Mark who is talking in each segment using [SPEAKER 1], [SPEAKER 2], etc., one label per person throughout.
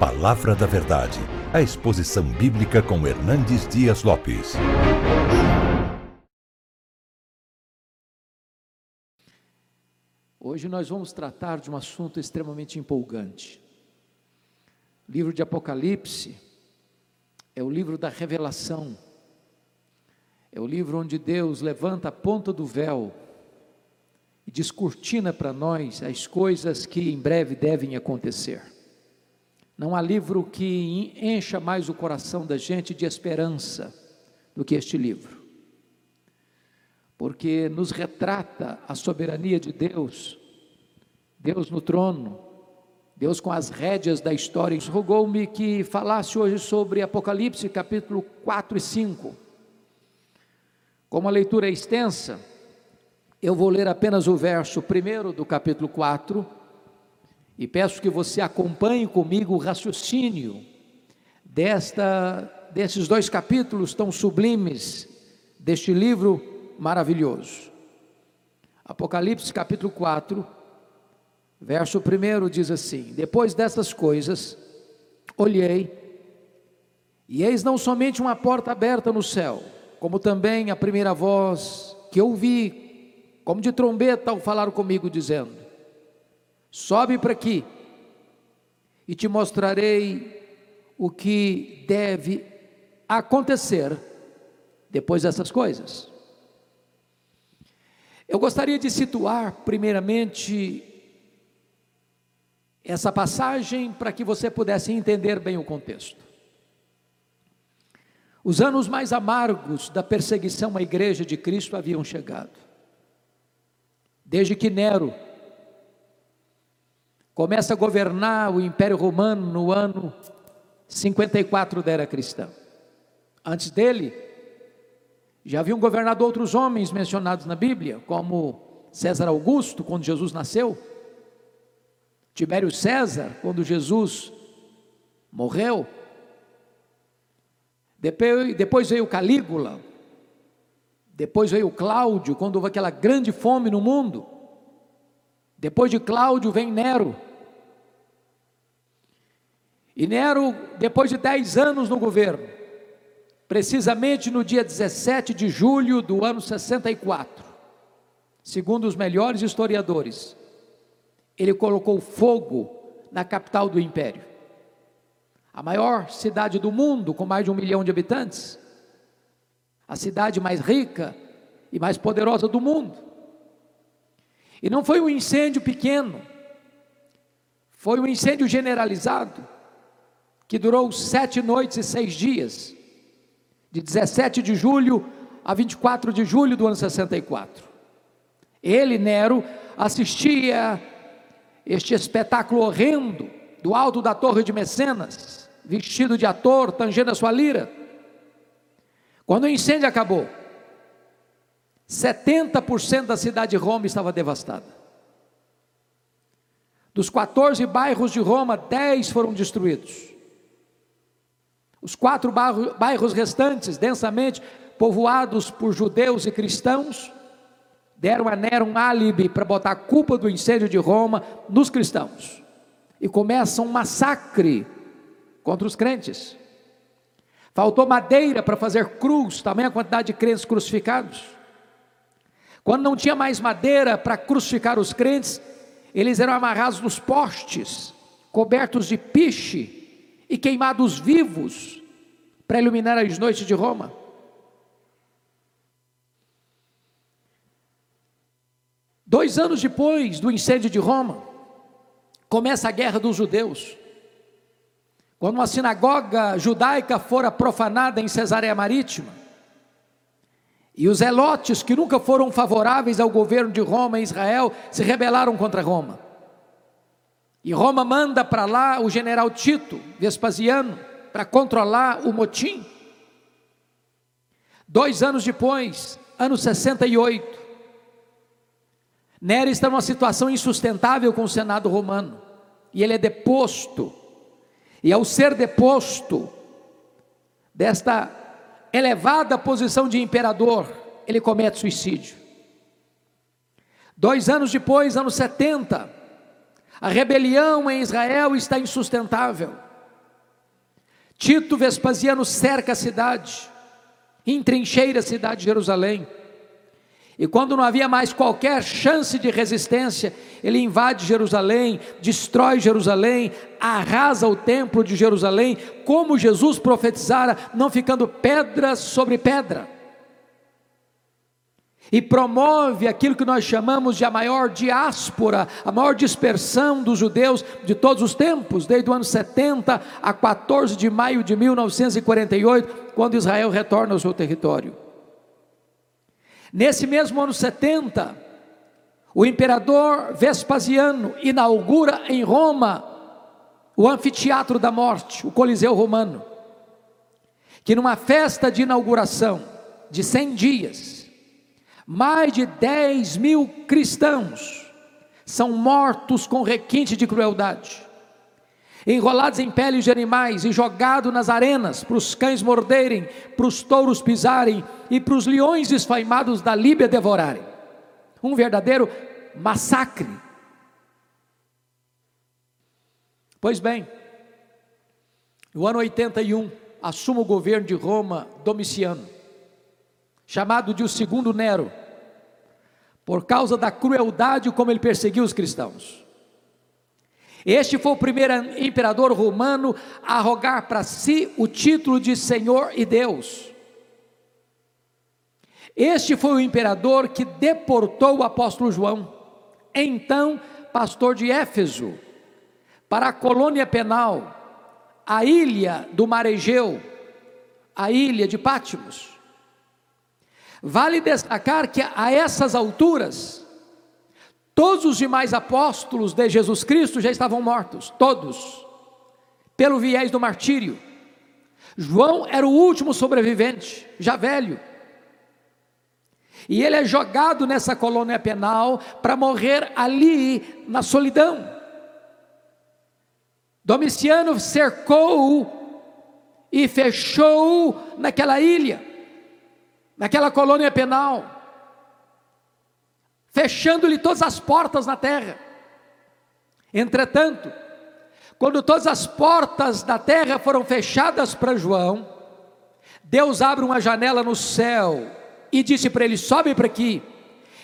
[SPEAKER 1] Palavra da Verdade, a exposição bíblica com Hernandes Dias Lopes.
[SPEAKER 2] Hoje nós vamos tratar de um assunto extremamente empolgante. O livro de Apocalipse é o livro da revelação, é o livro onde Deus levanta a ponta do véu e descortina para nós as coisas que em breve devem acontecer. Não há livro que encha mais o coração da gente de esperança do que este livro, porque nos retrata a soberania de Deus, Deus no trono, Deus com as rédeas da história. Rogou-me que falasse hoje sobre Apocalipse capítulo 4 e 5. Como a leitura é extensa, eu vou ler apenas o verso primeiro do capítulo 4 e peço que você acompanhe comigo o raciocínio desta, desses dois capítulos tão sublimes deste livro maravilhoso. Apocalipse capítulo 4, verso 1 diz assim: Depois dessas coisas, olhei, e eis não somente uma porta aberta no céu, como também a primeira voz que ouvi, como de trombeta, ao falar comigo, dizendo: Sobe para aqui e te mostrarei o que deve acontecer depois dessas coisas. Eu gostaria de situar, primeiramente, essa passagem para que você pudesse entender bem o contexto. Os anos mais amargos da perseguição à igreja de Cristo haviam chegado. Desde que Nero começa a governar o Império Romano no ano 54 da era cristã. Antes dele, já haviam governado outros homens mencionados na Bíblia, como César Augusto, quando Jesus nasceu, Tibério César, quando Jesus morreu, depois, depois veio Calígula, depois veio Cláudio, quando houve aquela grande fome no mundo, depois de Cláudio vem Nero, e Nero, depois de 10 anos no governo, precisamente no dia 17 de julho do ano 64, segundo os melhores historiadores, ele colocou fogo na capital do império, a maior cidade do mundo, com mais de um milhão de habitantes, a cidade mais rica e mais poderosa do mundo. E não foi um incêndio pequeno, foi um incêndio generalizado que durou sete noites e seis dias, de 17 de julho a 24 de julho do ano 64. Ele, Nero, assistia este espetáculo horrendo do alto da torre de Mecenas, vestido de ator, tangendo a sua lira. Quando o incêndio acabou, 70% da cidade de Roma estava devastada. Dos 14 bairros de Roma, 10 foram destruídos. Os quatro bairros restantes, densamente povoados por judeus e cristãos, deram a Nero um álibi para botar a culpa do incêndio de Roma nos cristãos. E começa um massacre contra os crentes. Faltou madeira para fazer cruz, também a quantidade de crentes crucificados. Quando não tinha mais madeira para crucificar os crentes, eles eram amarrados nos postes, cobertos de piche, e queimados vivos para iluminar as noites de Roma. Dois anos depois do incêndio de Roma, começa a guerra dos judeus. Quando uma sinagoga judaica fora profanada em Cesareia Marítima, e os elotes que nunca foram favoráveis ao governo de Roma e Israel se rebelaram contra Roma. E Roma manda para lá o general Tito, Vespasiano, para controlar o motim. Dois anos depois, ano 68, Nero está numa situação insustentável com o Senado romano, e ele é deposto, e ao ser deposto desta elevada posição de imperador, ele comete suicídio. Dois anos depois, ano 70, a rebelião em Israel está insustentável. Tito Vespasiano cerca a cidade, entrincheira a cidade de Jerusalém. E quando não havia mais qualquer chance de resistência, ele invade Jerusalém, destrói Jerusalém, arrasa o templo de Jerusalém, como Jesus profetizara, não ficando pedra sobre pedra e promove aquilo que nós chamamos de a maior diáspora, a maior dispersão dos judeus de todos os tempos, desde o ano 70 a 14 de maio de 1948, quando Israel retorna ao seu território. Nesse mesmo ano 70, o imperador Vespasiano inaugura em Roma o anfiteatro da morte, o Coliseu Romano, que numa festa de inauguração de 100 dias, mais de 10 mil cristãos são mortos com requinte de crueldade, enrolados em peles de animais e jogados nas arenas para os cães morderem, para os touros pisarem e para os leões esfaimados da Líbia devorarem. Um verdadeiro massacre. Pois bem, no ano 81, assume o governo de Roma Domiciano, chamado de o segundo Nero por causa da crueldade como ele perseguiu os cristãos. Este foi o primeiro imperador romano a arrogar para si o título de Senhor e Deus. Este foi o imperador que deportou o apóstolo João, então pastor de Éfeso, para a colônia penal, a ilha do Mar Egeu, a ilha de Pátimos. Vale destacar que a essas alturas, todos os demais apóstolos de Jesus Cristo já estavam mortos, todos, pelo viés do martírio. João era o último sobrevivente, já velho. E ele é jogado nessa colônia penal para morrer ali na solidão. Domiciano cercou e fechou naquela ilha naquela colônia penal, fechando-lhe todas as portas na terra. Entretanto, quando todas as portas da terra foram fechadas para João, Deus abre uma janela no céu e disse para ele: Sobe para aqui,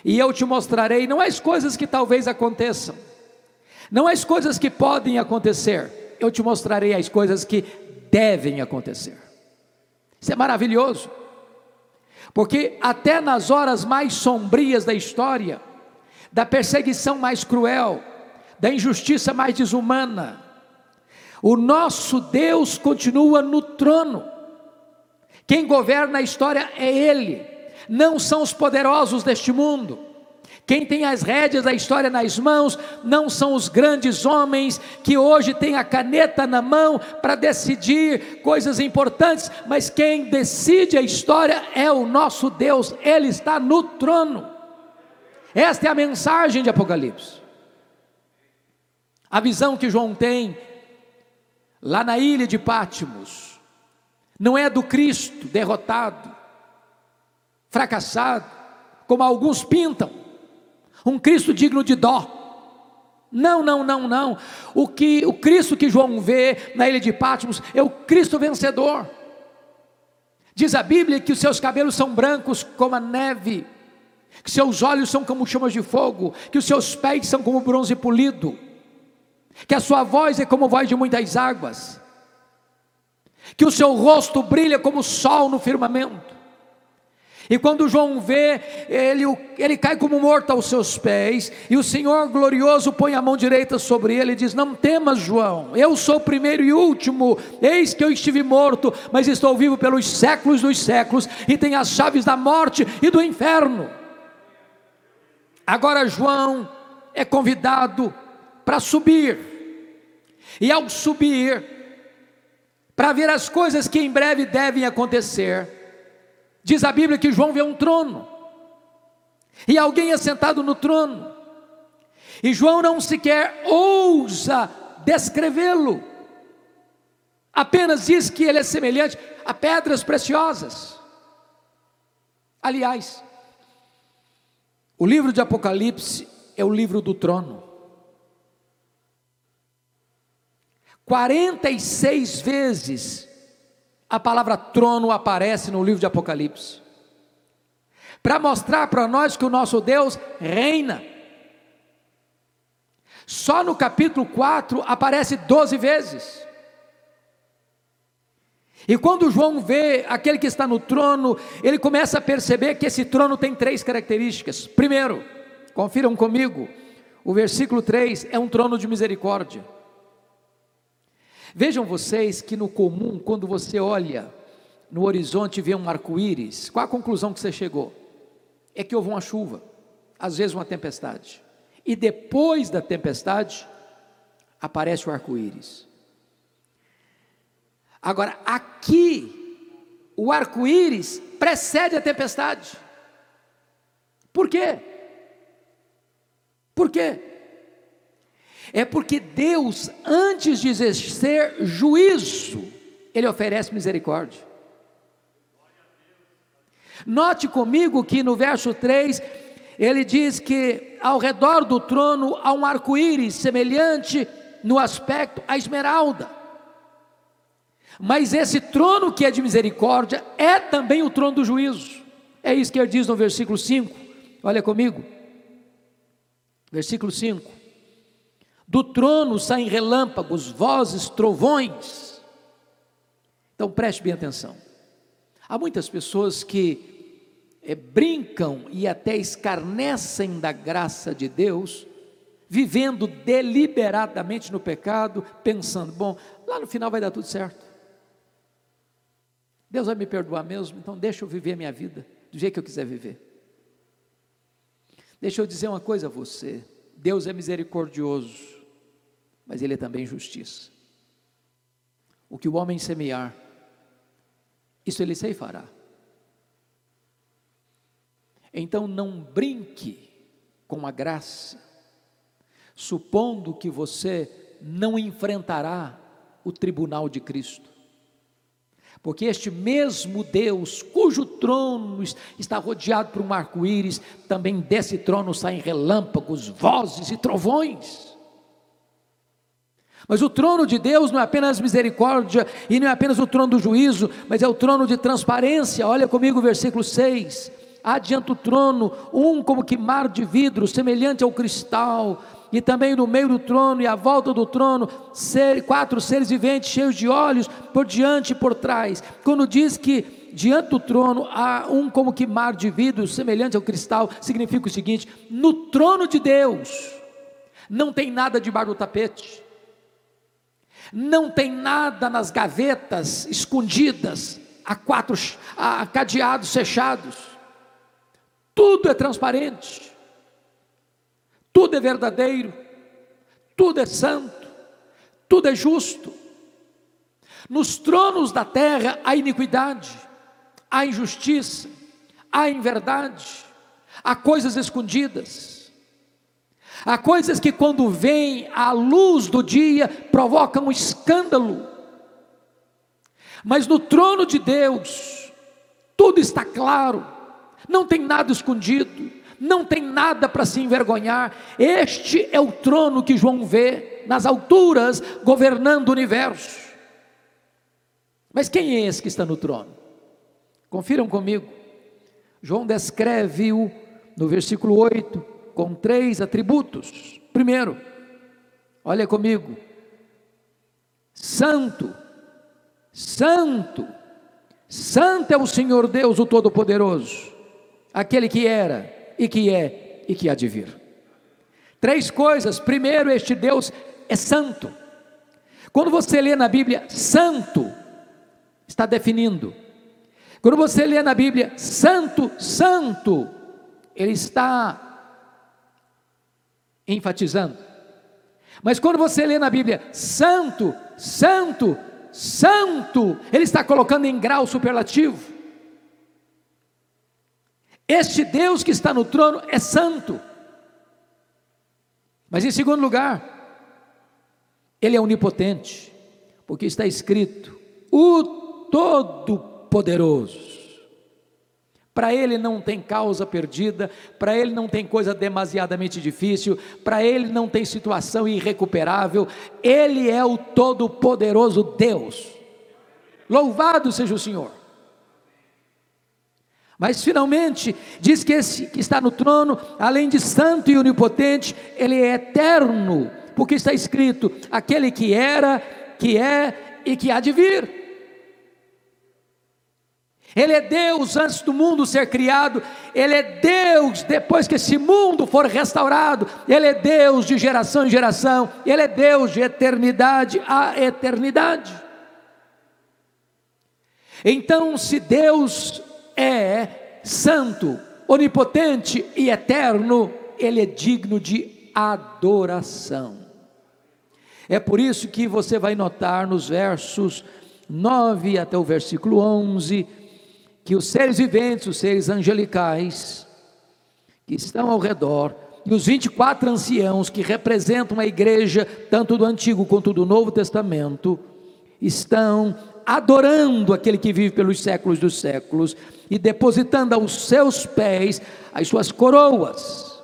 [SPEAKER 2] e eu te mostrarei não as coisas que talvez aconteçam, não as coisas que podem acontecer, eu te mostrarei as coisas que devem acontecer. Isso é maravilhoso. Porque até nas horas mais sombrias da história, da perseguição mais cruel, da injustiça mais desumana, o nosso Deus continua no trono. Quem governa a história é Ele, não são os poderosos deste mundo. Quem tem as rédeas da história nas mãos não são os grandes homens que hoje têm a caneta na mão para decidir coisas importantes, mas quem decide a história é o nosso Deus, Ele está no trono. Esta é a mensagem de Apocalipse. A visão que João tem lá na ilha de Pátimos não é do Cristo derrotado, fracassado, como alguns pintam um Cristo digno de dó. Não, não, não, não. O que o Cristo que João vê na ilha de Patmos é o Cristo vencedor. Diz a Bíblia que os seus cabelos são brancos como a neve, que seus olhos são como chamas de fogo, que os seus pés são como bronze polido, que a sua voz é como voz de muitas águas, que o seu rosto brilha como o sol no firmamento. E quando João vê, ele, ele cai como morto aos seus pés, e o Senhor glorioso põe a mão direita sobre ele e diz: Não temas, João, eu sou o primeiro e último, eis que eu estive morto, mas estou vivo pelos séculos dos séculos, e tenho as chaves da morte e do inferno. Agora João é convidado para subir, e ao subir, para ver as coisas que em breve devem acontecer, Diz a Bíblia que João vê um trono, e alguém é sentado no trono, e João não sequer ousa descrevê-lo, apenas diz que ele é semelhante a pedras preciosas. Aliás, o livro de Apocalipse é o livro do trono. 46 vezes a palavra trono aparece no livro de Apocalipse. Para mostrar para nós que o nosso Deus reina. Só no capítulo 4 aparece 12 vezes. E quando João vê aquele que está no trono, ele começa a perceber que esse trono tem três características. Primeiro, confiram comigo, o versículo 3 é um trono de misericórdia. Vejam vocês que no comum, quando você olha no horizonte e vê um arco-íris, qual a conclusão que você chegou? É que houve uma chuva, às vezes uma tempestade. E depois da tempestade, aparece o arco-íris. Agora, aqui, o arco-íris precede a tempestade. Por quê? Por quê? É porque Deus, antes de exercer juízo, Ele oferece misericórdia. Note comigo que no verso 3, ele diz que ao redor do trono há um arco-íris semelhante no aspecto à esmeralda. Mas esse trono que é de misericórdia é também o trono do juízo. É isso que ele diz no versículo 5. Olha comigo. Versículo 5. Do trono saem relâmpagos, vozes, trovões. Então preste bem atenção. Há muitas pessoas que é, brincam e até escarnecem da graça de Deus, vivendo deliberadamente no pecado, pensando: bom, lá no final vai dar tudo certo. Deus vai me perdoar mesmo, então deixa eu viver a minha vida do jeito que eu quiser viver. Deixa eu dizer uma coisa a você: Deus é misericordioso, mas Ele é também justiça. O que o homem semear, isso ele fará. Então não brinque com a graça, supondo que você não enfrentará o tribunal de Cristo. Porque este mesmo Deus, cujo trono está rodeado por um arco-íris, também desse trono saem relâmpagos, vozes e trovões. Mas o trono de Deus não é apenas misericórdia e não é apenas o trono do juízo, mas é o trono de transparência. Olha comigo o versículo 6. Adianta o trono, um como que mar de vidro, semelhante ao cristal, e também no meio do trono e à volta do trono, ser, quatro seres viventes cheios de olhos por diante e por trás. Quando diz que diante do trono há um como que mar de vidro, semelhante ao cristal, significa o seguinte: no trono de Deus não tem nada debaixo do tapete, não tem nada nas gavetas escondidas, a quatro a cadeados fechados, tudo é transparente. Tudo é verdadeiro, tudo é santo, tudo é justo. Nos tronos da terra há iniquidade, há injustiça, há inverdade, há coisas escondidas, há coisas que, quando vêm à luz do dia, provocam um escândalo. Mas no trono de Deus, tudo está claro, não tem nada escondido, não tem nada para se envergonhar. Este é o trono que João vê nas alturas, governando o universo. Mas quem é esse que está no trono? Confiram comigo. João descreve-o no versículo 8 com três atributos. Primeiro, olha comigo. Santo, Santo, Santo é o Senhor Deus, o Todo-Poderoso, aquele que era, e que é e que há de vir. Três coisas. Primeiro, este Deus é santo. Quando você lê na Bíblia santo, está definindo. Quando você lê na Bíblia santo, santo, ele está enfatizando. Mas quando você lê na Bíblia santo, santo, santo, ele está colocando em grau superlativo. Este Deus que está no trono é santo. Mas em segundo lugar, ele é onipotente, porque está escrito: o Todo-Poderoso. Para ele não tem causa perdida, para ele não tem coisa demasiadamente difícil, para ele não tem situação irrecuperável, ele é o Todo-Poderoso Deus. Louvado seja o Senhor. Mas finalmente diz que esse que está no trono, além de santo e onipotente, ele é eterno, porque está escrito: aquele que era, que é e que há de vir. Ele é Deus antes do mundo ser criado, Ele é Deus depois que esse mundo for restaurado, Ele é Deus de geração em geração, Ele é Deus de eternidade a eternidade. Então, se Deus é santo, onipotente e eterno, Ele é digno de adoração. É por isso que você vai notar nos versos 9 até o versículo 11, que os seres viventes, os seres angelicais, que estão ao redor, e os 24 anciãos que representam a igreja, tanto do Antigo quanto do Novo Testamento, estão adorando aquele que vive pelos séculos dos séculos e depositando aos seus pés as suas coroas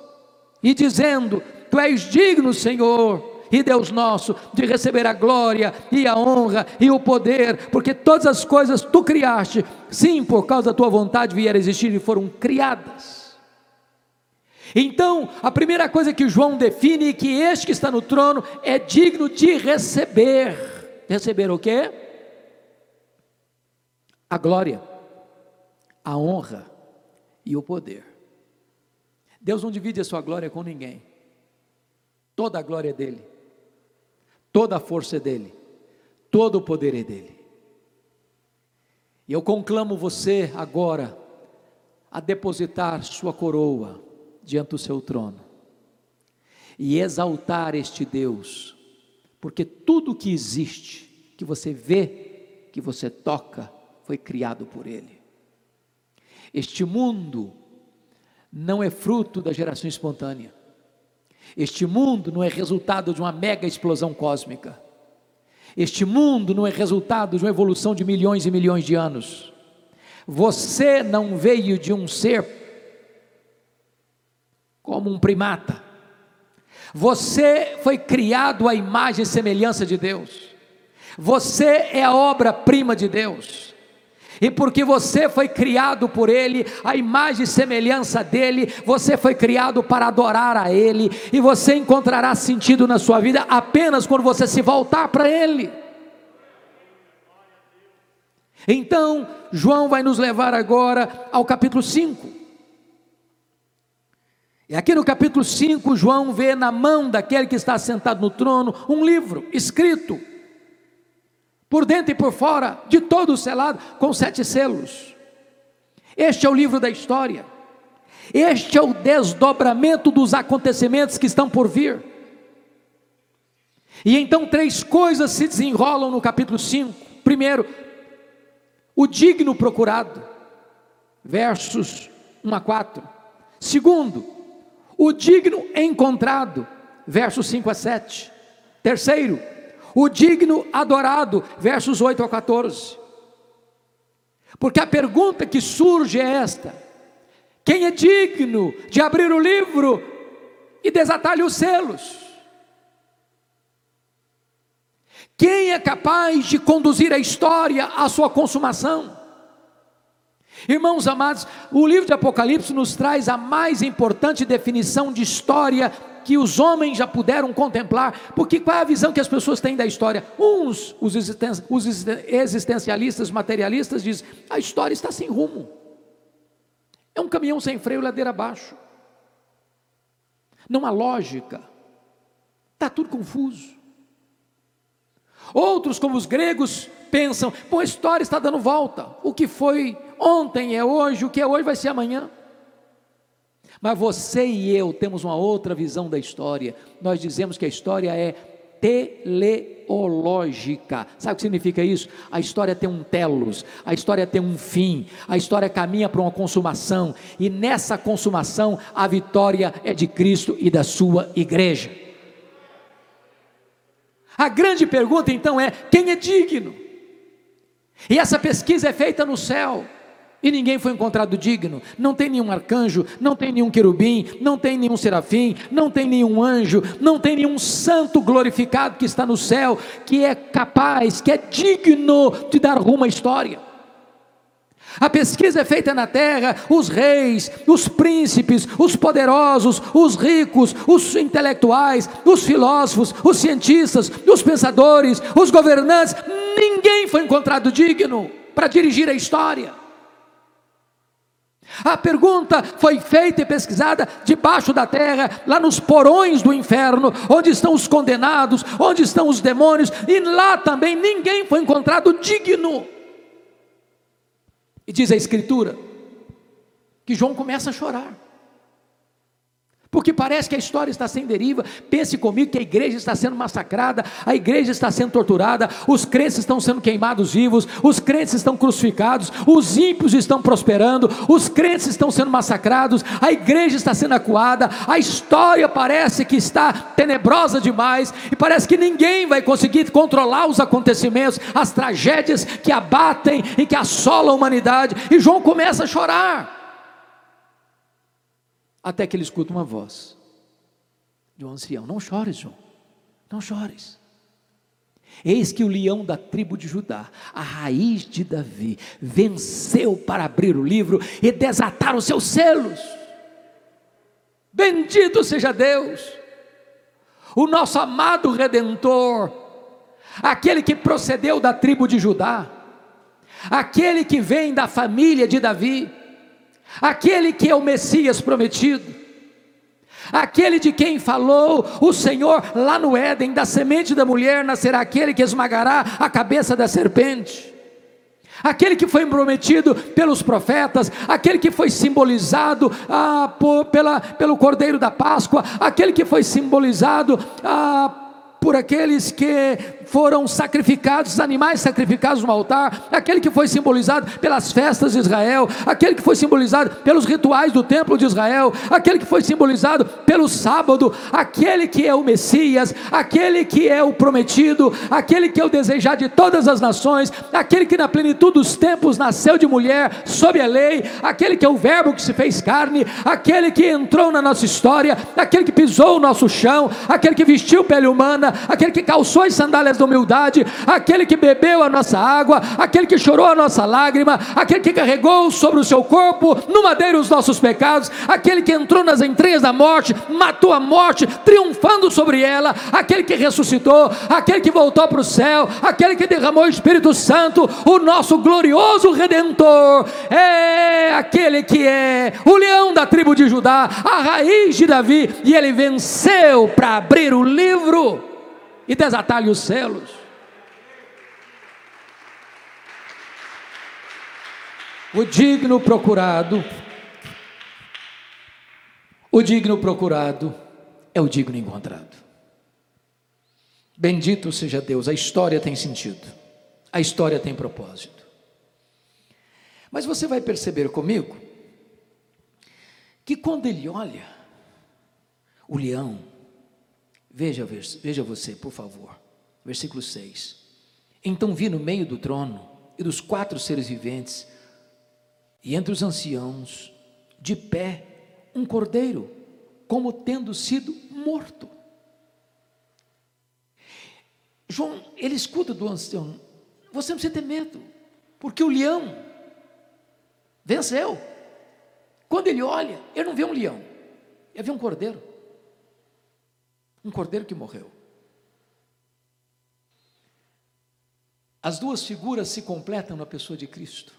[SPEAKER 2] e dizendo: Tu és digno, Senhor, e Deus nosso, de receber a glória e a honra e o poder, porque todas as coisas tu criaste, sim, por causa da tua vontade vieram existir e foram criadas. Então, a primeira coisa que João define é que este que está no trono é digno de receber. Receber o quê? a glória, a honra e o poder. Deus não divide a sua glória com ninguém. Toda a glória é dele, toda a força é dele, todo o poder é dele. E eu conclamo você agora a depositar sua coroa diante do seu trono e exaltar este Deus, porque tudo que existe, que você vê, que você toca, foi criado por Ele. Este mundo não é fruto da geração espontânea. Este mundo não é resultado de uma mega explosão cósmica. Este mundo não é resultado de uma evolução de milhões e milhões de anos. Você não veio de um ser como um primata. Você foi criado à imagem e semelhança de Deus. Você é a obra-prima de Deus e porque você foi criado por Ele, a imagem e semelhança dEle, você foi criado para adorar a Ele, e você encontrará sentido na sua vida apenas quando você se voltar para Ele. Então, João vai nos levar agora ao capítulo 5. E aqui no capítulo 5, João vê na mão daquele que está sentado no trono um livro escrito por dentro e por fora, de todo selado, com sete selos. Este é o livro da história. Este é o desdobramento dos acontecimentos que estão por vir. E então três coisas se desenrolam no capítulo 5. Primeiro, o digno procurado, versos 1 a 4. Segundo, o digno encontrado, versos 5 a 7. Terceiro, o digno adorado, versos 8 a 14. Porque a pergunta que surge é esta: quem é digno de abrir o livro e desatar-lhe os selos? Quem é capaz de conduzir a história à sua consumação? Irmãos amados, o livro de Apocalipse nos traz a mais importante definição de história que os homens já puderam contemplar, porque qual é a visão que as pessoas têm da história? Uns, os, existencialistas, materialistas, dizem: a história está sem rumo, é um caminhão sem freio, ladeira abaixo, não há lógica, está tudo confuso. Outros, como os gregos, pensam: bom, a história está dando volta, o que foi ontem é hoje, o que é hoje vai ser amanhã. Mas você e eu temos uma outra visão da história. Nós dizemos que a história é teleológica. Sabe o que significa isso? A história tem um telos, a história tem um fim, a história caminha para uma consumação, e nessa consumação a vitória é de Cristo e da sua igreja. A grande pergunta então é: quem é digno? E essa pesquisa é feita no céu. E ninguém foi encontrado digno. Não tem nenhum arcanjo, não tem nenhum querubim, não tem nenhum serafim, não tem nenhum anjo, não tem nenhum santo glorificado que está no céu, que é capaz, que é digno de dar rumo à história. A pesquisa é feita na terra, os reis, os príncipes, os poderosos, os ricos, os intelectuais, os filósofos, os cientistas, os pensadores, os governantes, ninguém foi encontrado digno para dirigir a história. A pergunta foi feita e pesquisada debaixo da terra, lá nos porões do inferno, onde estão os condenados, onde estão os demônios, e lá também ninguém foi encontrado digno. E diz a Escritura que João começa a chorar porque parece que a história está sem deriva. Pense comigo que a igreja está sendo massacrada, a igreja está sendo torturada, os crentes estão sendo queimados vivos, os crentes estão crucificados, os ímpios estão prosperando, os crentes estão sendo massacrados, a igreja está sendo acuada, a história parece que está tenebrosa demais e parece que ninguém vai conseguir controlar os acontecimentos, as tragédias que abatem e que assolam a humanidade. E João começa a chorar até que ele escuta uma voz de um ancião: Não chores, João, não chores. Eis que o leão da tribo de Judá, a raiz de Davi, venceu para abrir o livro e desatar os seus selos. Bendito seja Deus, o nosso amado redentor, aquele que procedeu da tribo de Judá, aquele que vem da família de Davi aquele que é o Messias prometido, aquele de quem falou o Senhor lá no Éden: da semente da mulher nascerá aquele que esmagará a cabeça da serpente. Aquele que foi prometido pelos profetas, aquele que foi simbolizado ah, por, pela, pelo Cordeiro da Páscoa, aquele que foi simbolizado ah, por aqueles que foram sacrificados, animais sacrificados no altar, aquele que foi simbolizado pelas festas de Israel, aquele que foi simbolizado pelos rituais do templo de Israel, aquele que foi simbolizado pelo sábado, aquele que é o Messias, aquele que é o prometido, aquele que é o desejar de todas as nações, aquele que na plenitude dos tempos nasceu de mulher sob a lei, aquele que é o Verbo que se fez carne, aquele que entrou na nossa história, aquele que pisou o nosso chão, aquele que vestiu pele humana, aquele que calçou as sandálias da humildade, aquele que bebeu a nossa água, aquele que chorou a nossa lágrima, aquele que carregou sobre o seu corpo no madeiro os nossos pecados, aquele que entrou nas entranhas da morte, matou a morte, triunfando sobre ela, aquele que ressuscitou, aquele que voltou para o céu, aquele que derramou o Espírito Santo, o nosso glorioso redentor, é aquele que é o leão da tribo de Judá, a raiz de Davi, e ele venceu para abrir o livro e desatar-lhe os selos. O digno procurado, o digno procurado é o digno encontrado. Bendito seja Deus, a história tem sentido, a história tem propósito. Mas você vai perceber comigo que quando ele olha o leão, Veja, veja você, por favor. Versículo 6. Então vi no meio do trono e dos quatro seres viventes, e entre os anciãos, de pé, um cordeiro, como tendo sido morto. João, ele escuta do ancião: Você não precisa ter medo, porque o leão venceu. Quando ele olha, ele não vê um leão, ele vê um cordeiro. Um cordeiro que morreu. As duas figuras se completam na pessoa de Cristo.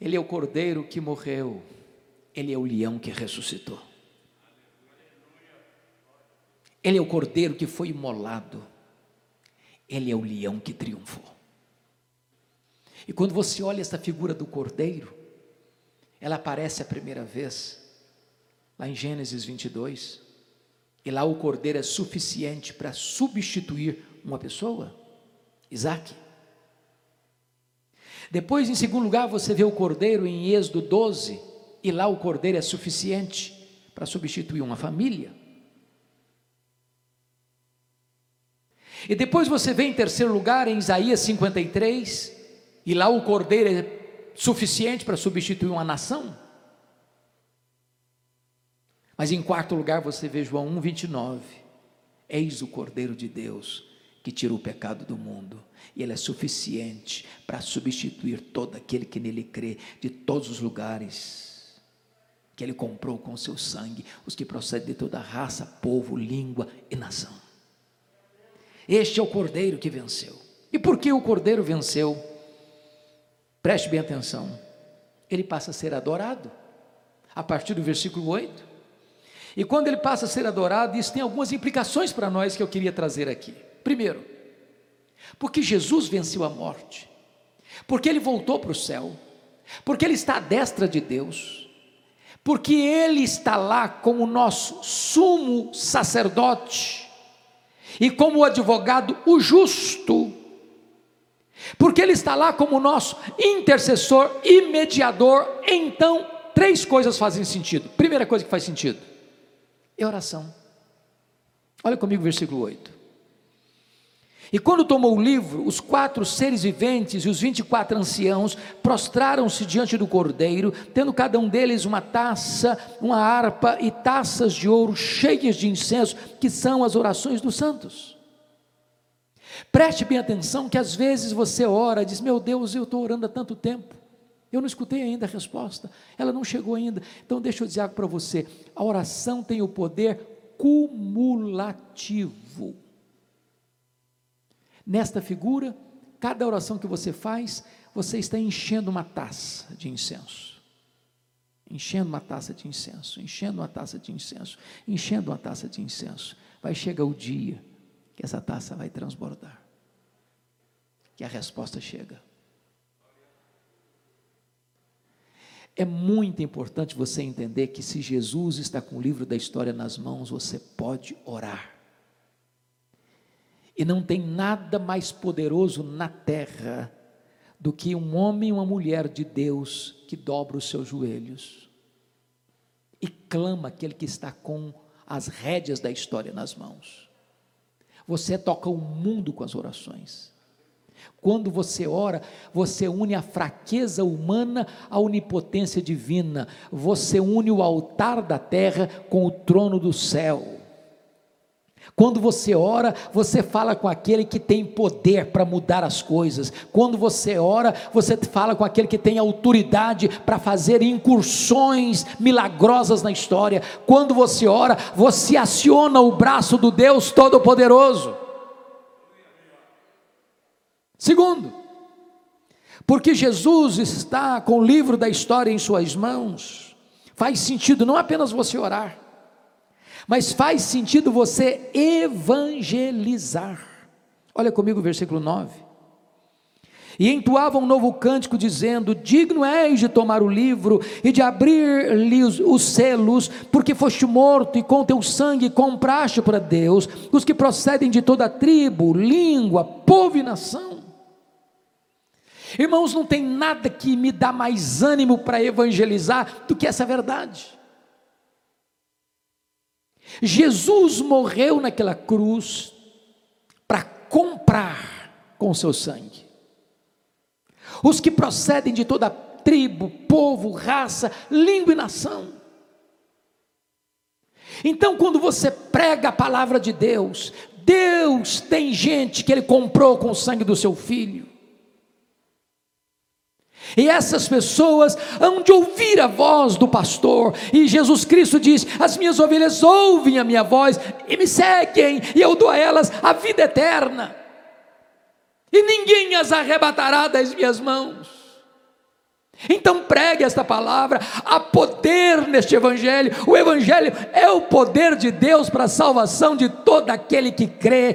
[SPEAKER 2] Ele é o cordeiro que morreu, ele é o leão que ressuscitou. Ele é o cordeiro que foi imolado, ele é o leão que triunfou. E quando você olha essa figura do cordeiro, ela aparece a primeira vez, lá em Gênesis 22. E lá o cordeiro é suficiente para substituir uma pessoa? Isaac. Depois, em segundo lugar, você vê o cordeiro em Êxodo 12, e lá o cordeiro é suficiente para substituir uma família. E depois você vê em terceiro lugar em Isaías 53, e lá o cordeiro é suficiente para substituir uma nação. Mas em quarto lugar você vê João 1, 29. Eis o Cordeiro de Deus que tira o pecado do mundo. E ele é suficiente para substituir todo aquele que nele crê, de todos os lugares que ele comprou com seu sangue, os que procedem de toda raça, povo, língua e nação. Este é o Cordeiro que venceu. E por que o Cordeiro venceu? Preste bem atenção. Ele passa a ser adorado. A partir do versículo 8. E quando ele passa a ser adorado, isso tem algumas implicações para nós que eu queria trazer aqui. Primeiro, porque Jesus venceu a morte, porque ele voltou para o céu, porque ele está à destra de Deus, porque ele está lá como nosso sumo sacerdote e como advogado o justo, porque ele está lá como nosso intercessor e mediador. Então, três coisas fazem sentido. Primeira coisa que faz sentido é oração. Olha comigo o versículo 8. E quando tomou o livro, os quatro seres viventes e os vinte e quatro anciãos prostraram-se diante do cordeiro, tendo cada um deles uma taça, uma harpa e taças de ouro cheias de incenso, que são as orações dos santos. Preste bem atenção que às vezes você ora diz: Meu Deus, eu estou orando há tanto tempo, eu não escutei ainda a resposta, ela não chegou ainda. Então, deixa eu dizer algo para você: a oração tem o poder cumulativo. Nesta figura, cada oração que você faz, você está enchendo uma taça de incenso. Enchendo uma taça de incenso, enchendo uma taça de incenso, enchendo uma taça de incenso. Vai chegar o dia que essa taça vai transbordar. Que a resposta chega. É muito importante você entender que se Jesus está com o livro da história nas mãos, você pode orar. E não tem nada mais poderoso na terra do que um homem e uma mulher de Deus que dobra os seus joelhos e clama aquele que está com as rédeas da história nas mãos. Você toca o mundo com as orações. Quando você ora, você une a fraqueza humana à onipotência divina. Você une o altar da terra com o trono do céu. Quando você ora, você fala com aquele que tem poder para mudar as coisas. Quando você ora, você fala com aquele que tem autoridade para fazer incursões milagrosas na história. Quando você ora, você aciona o braço do Deus Todo-Poderoso. Segundo, porque Jesus está com o livro da história em suas mãos, faz sentido não apenas você orar, mas faz sentido você evangelizar. Olha comigo o versículo 9. E entoava um novo cântico, dizendo: Digno és de tomar o livro e de abrir-lhe os, os selos, porque foste morto e com teu sangue compraste para Deus os que procedem de toda tribo, língua, povo e nação. Irmãos, não tem nada que me dá mais ânimo para evangelizar do que essa verdade. Jesus morreu naquela cruz para comprar com seu sangue os que procedem de toda tribo, povo, raça, língua e nação. Então, quando você prega a palavra de Deus, Deus tem gente que Ele comprou com o sangue do seu filho. E essas pessoas hão de ouvir a voz do pastor, e Jesus Cristo diz: As minhas ovelhas ouvem a minha voz e me seguem, e eu dou a elas a vida eterna, e ninguém as arrebatará das minhas mãos. Então pregue esta palavra, há poder neste Evangelho, o Evangelho é o poder de Deus para a salvação de todo aquele que crê,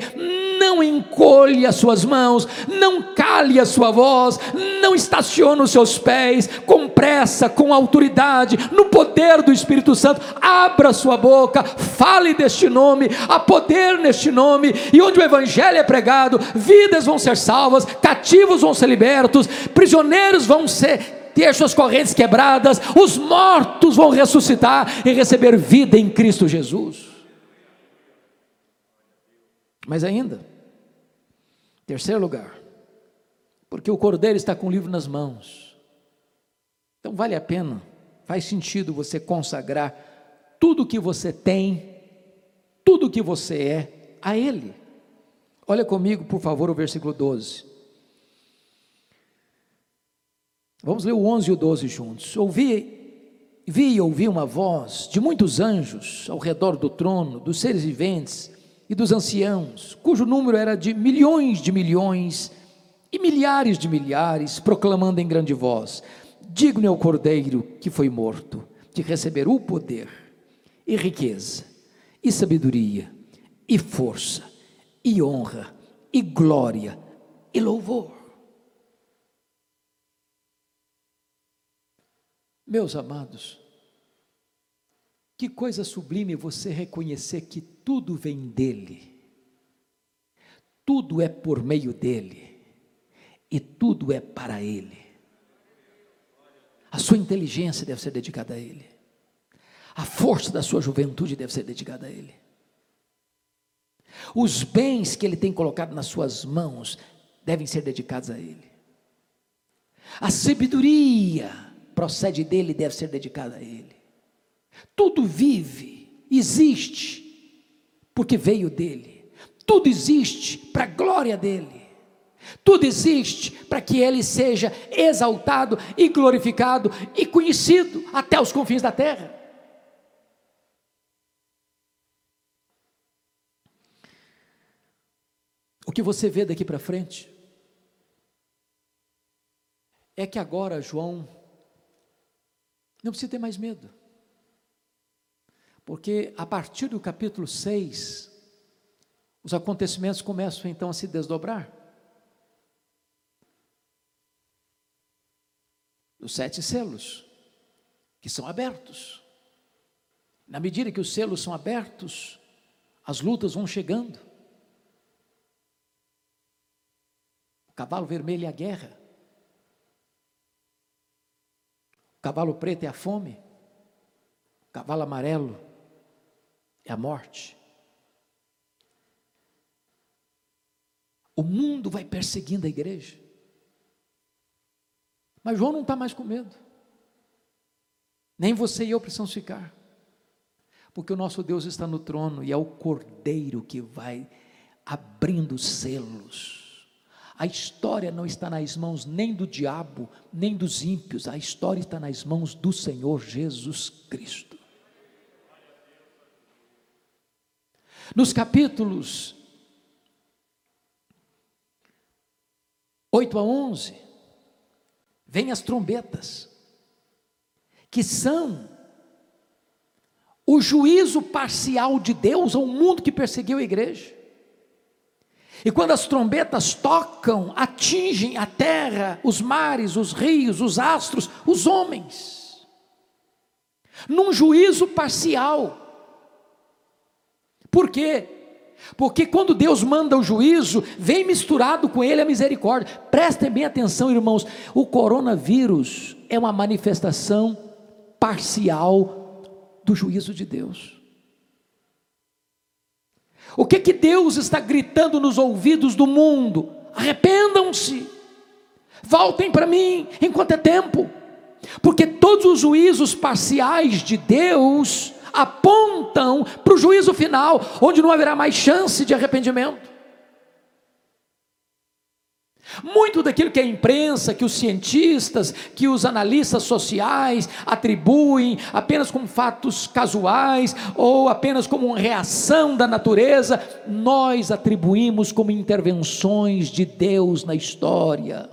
[SPEAKER 2] não encolhe as suas mãos, não cale a sua voz, não estacione os seus pés, com pressa, com autoridade, no poder do Espírito Santo, abra sua boca, fale deste nome, há poder neste nome, e onde o Evangelho é pregado, vidas vão ser salvas, cativos vão ser libertos, prisioneiros vão ser ter suas correntes quebradas, os mortos vão ressuscitar e receber vida em Cristo Jesus. Mas ainda, terceiro lugar, porque o cordeiro está com o livro nas mãos. Então vale a pena, faz sentido você consagrar tudo que você tem, tudo que você é a Ele. Olha comigo, por favor, o versículo 12. Vamos ler o 11 e o 12 juntos. Ouvi, vi e ouvi uma voz de muitos anjos ao redor do trono, dos seres viventes e dos anciãos, cujo número era de milhões de milhões e milhares de milhares, proclamando em grande voz: Digno é o cordeiro que foi morto de receber o poder, e riqueza, e sabedoria, e força, e honra, e glória, e louvor. Meus amados, que coisa sublime você reconhecer que tudo vem dele, tudo é por meio dele, e tudo é para ele. A sua inteligência deve ser dedicada a Ele. A força da sua juventude deve ser dedicada a Ele. Os bens que Ele tem colocado nas suas mãos devem ser dedicados a Ele. A sabedoria procede dele e deve ser dedicada a Ele. Tudo vive, existe, porque veio dele. Tudo existe para a glória dele. Tudo existe para que ele seja exaltado e glorificado e conhecido até os confins da terra. O que você vê daqui para frente é que agora João não precisa ter mais medo. Porque a partir do capítulo 6, os acontecimentos começam então a se desdobrar. os sete selos, que são abertos. Na medida que os selos são abertos, as lutas vão chegando. O cavalo vermelho é a guerra. O cavalo preto é a fome. O cavalo amarelo é a morte. O mundo vai perseguindo a igreja. Mas João não está mais com medo. Nem você e eu precisamos ficar. Porque o nosso Deus está no trono e é o cordeiro que vai abrindo selos. A história não está nas mãos nem do diabo, nem dos ímpios, a história está nas mãos do Senhor Jesus Cristo. Nos capítulos 8 a 11, vêm as trombetas, que são o juízo parcial de Deus ao mundo que perseguiu a igreja. E quando as trombetas tocam, atingem a terra, os mares, os rios, os astros, os homens, num juízo parcial. Por quê? Porque quando Deus manda o juízo, vem misturado com ele a misericórdia. Prestem bem atenção, irmãos. O coronavírus é uma manifestação parcial do juízo de Deus. O que que Deus está gritando nos ouvidos do mundo? Arrependam-se. Voltem para mim enquanto é tempo. Porque todos os juízos parciais de Deus apontam para o juízo final, onde não haverá mais chance de arrependimento. Muito daquilo que a imprensa, que os cientistas, que os analistas sociais atribuem apenas como fatos casuais ou apenas como uma reação da natureza, nós atribuímos como intervenções de Deus na história.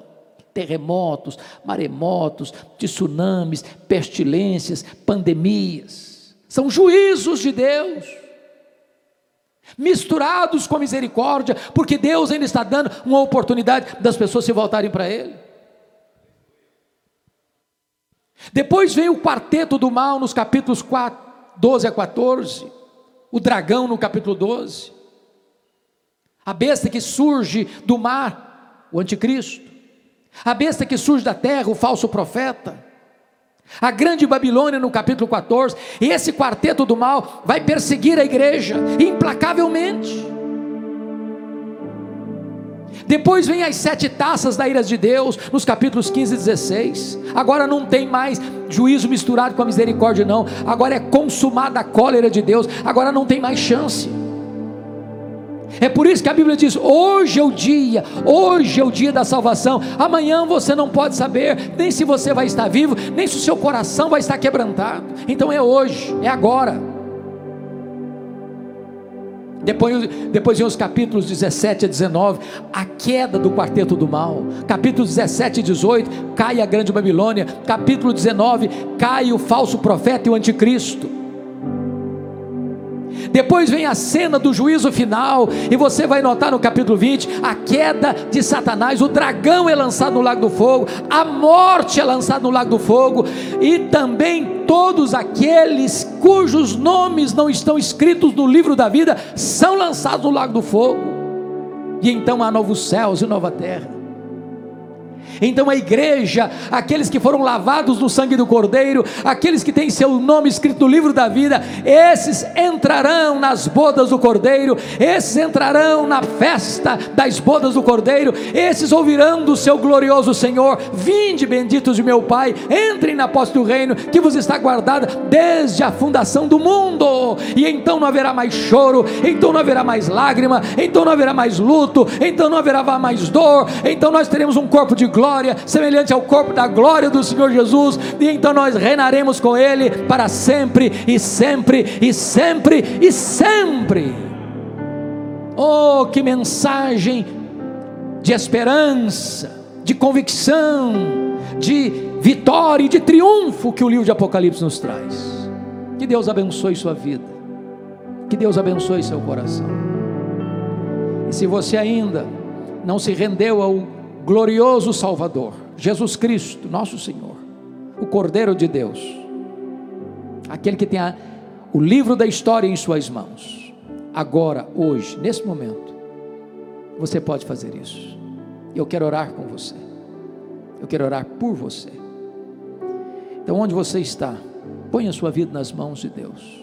[SPEAKER 2] Terremotos, maremotos, tsunamis, pestilências, pandemias são juízos de Deus, misturados com misericórdia, porque Deus ainda está dando uma oportunidade das pessoas se voltarem para Ele. Depois vem o quarteto do mal nos capítulos 4, 12 a 14, o dragão no capítulo 12, a besta que surge do mar, o anticristo, a besta que surge da terra, o falso profeta, a grande Babilônia no capítulo 14, e esse quarteto do mal vai perseguir a igreja implacavelmente. Depois vem as sete taças da ira de Deus, nos capítulos 15 e 16. Agora não tem mais juízo misturado com a misericórdia, não. Agora é consumada a cólera de Deus. Agora não tem mais chance. É por isso que a Bíblia diz: hoje é o dia, hoje é o dia da salvação. Amanhã você não pode saber nem se você vai estar vivo, nem se o seu coração vai estar quebrantado. Então é hoje, é agora. Depois, depois vem os capítulos 17 a 19, a queda do quarteto do mal. Capítulo 17 e 18, cai a grande Babilônia. Capítulo 19, cai o falso profeta e o anticristo. Depois vem a cena do juízo final, e você vai notar no capítulo 20 a queda de Satanás. O dragão é lançado no lago do fogo, a morte é lançada no lago do fogo, e também todos aqueles cujos nomes não estão escritos no livro da vida são lançados no lago do fogo. E então há novos céus e nova terra. Então a igreja, aqueles que foram lavados no sangue do Cordeiro, aqueles que têm seu nome escrito no livro da vida, esses entrarão nas bodas do Cordeiro, esses entrarão na festa das bodas do Cordeiro, esses ouvirão do seu glorioso Senhor: Vinde, benditos de meu Pai, entrem na posse do reino que vos está guardada desde a fundação do mundo. E então não haverá mais choro, então não haverá mais lágrima, então não haverá mais luto, então não haverá mais dor, então nós teremos um corpo de glória glória, semelhante ao corpo da glória do Senhor Jesus, e então nós reinaremos com Ele para sempre e sempre e sempre e sempre. Oh, que mensagem de esperança, de convicção, de vitória e de triunfo que o livro de Apocalipse nos traz. Que Deus abençoe sua vida, que Deus abençoe seu coração. E se você ainda não se rendeu ao glorioso Salvador, Jesus Cristo, nosso Senhor, o Cordeiro de Deus, aquele que tem a, o livro da história em suas mãos, agora, hoje, nesse momento, você pode fazer isso. Eu quero orar com você, eu quero orar por você. Então, onde você está, ponha a sua vida nas mãos de Deus.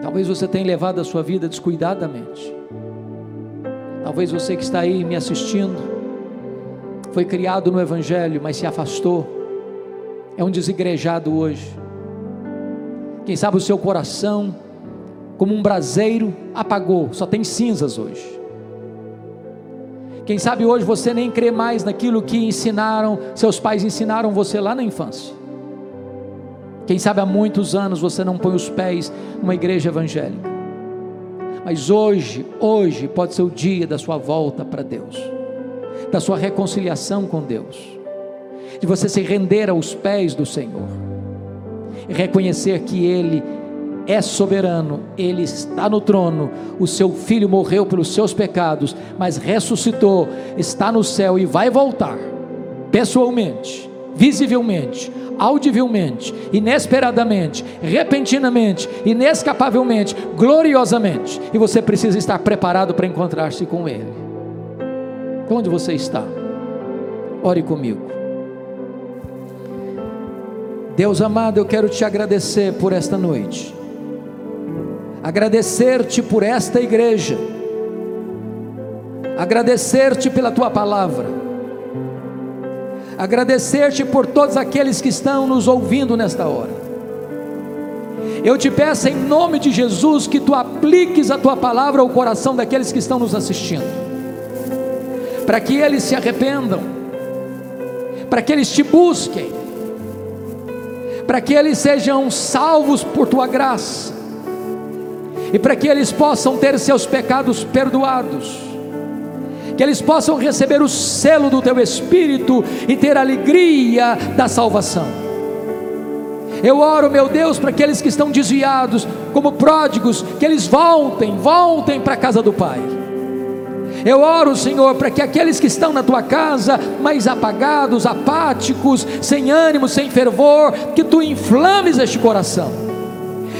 [SPEAKER 2] Talvez você tenha levado a sua vida descuidadamente. Talvez você que está aí me assistindo, foi criado no Evangelho, mas se afastou, é um desigrejado hoje. Quem sabe o seu coração, como um braseiro, apagou, só tem cinzas hoje. Quem sabe hoje você nem crê mais naquilo que ensinaram, seus pais ensinaram você lá na infância. Quem sabe há muitos anos você não põe os pés numa igreja evangélica. Mas hoje, hoje pode ser o dia da sua volta para Deus, da sua reconciliação com Deus, de você se render aos pés do Senhor e reconhecer que Ele é soberano, Ele está no trono, o seu filho morreu pelos seus pecados, mas ressuscitou, está no céu e vai voltar, pessoalmente, visivelmente, audivelmente, inesperadamente, repentinamente, inescapavelmente, gloriosamente, e você precisa estar preparado para encontrar-se com Ele. Onde você está? Ore comigo. Deus amado, eu quero te agradecer por esta noite, agradecer-te por esta igreja, agradecer-te pela tua palavra agradecer-te por todos aqueles que estão nos ouvindo nesta hora. Eu te peço em nome de Jesus que tu apliques a tua palavra ao coração daqueles que estão nos assistindo, para que eles se arrependam, para que eles te busquem, para que eles sejam salvos por tua graça, e para que eles possam ter seus pecados perdoados que eles possam receber o selo do teu Espírito e ter a alegria da salvação. Eu oro, meu Deus, para aqueles que estão desviados, como pródigos, que eles voltem, voltem para a casa do Pai. Eu oro, Senhor, para que aqueles que estão na tua casa, mais apagados, apáticos, sem ânimo, sem fervor, que tu inflames este coração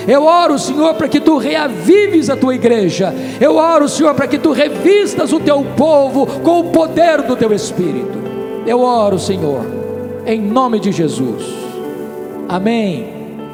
[SPEAKER 2] eu oro, Senhor, para que tu reavives a tua igreja. Eu oro, Senhor, para que tu revistas o teu povo com o poder do teu Espírito. Eu oro, Senhor, em nome de Jesus. Amém.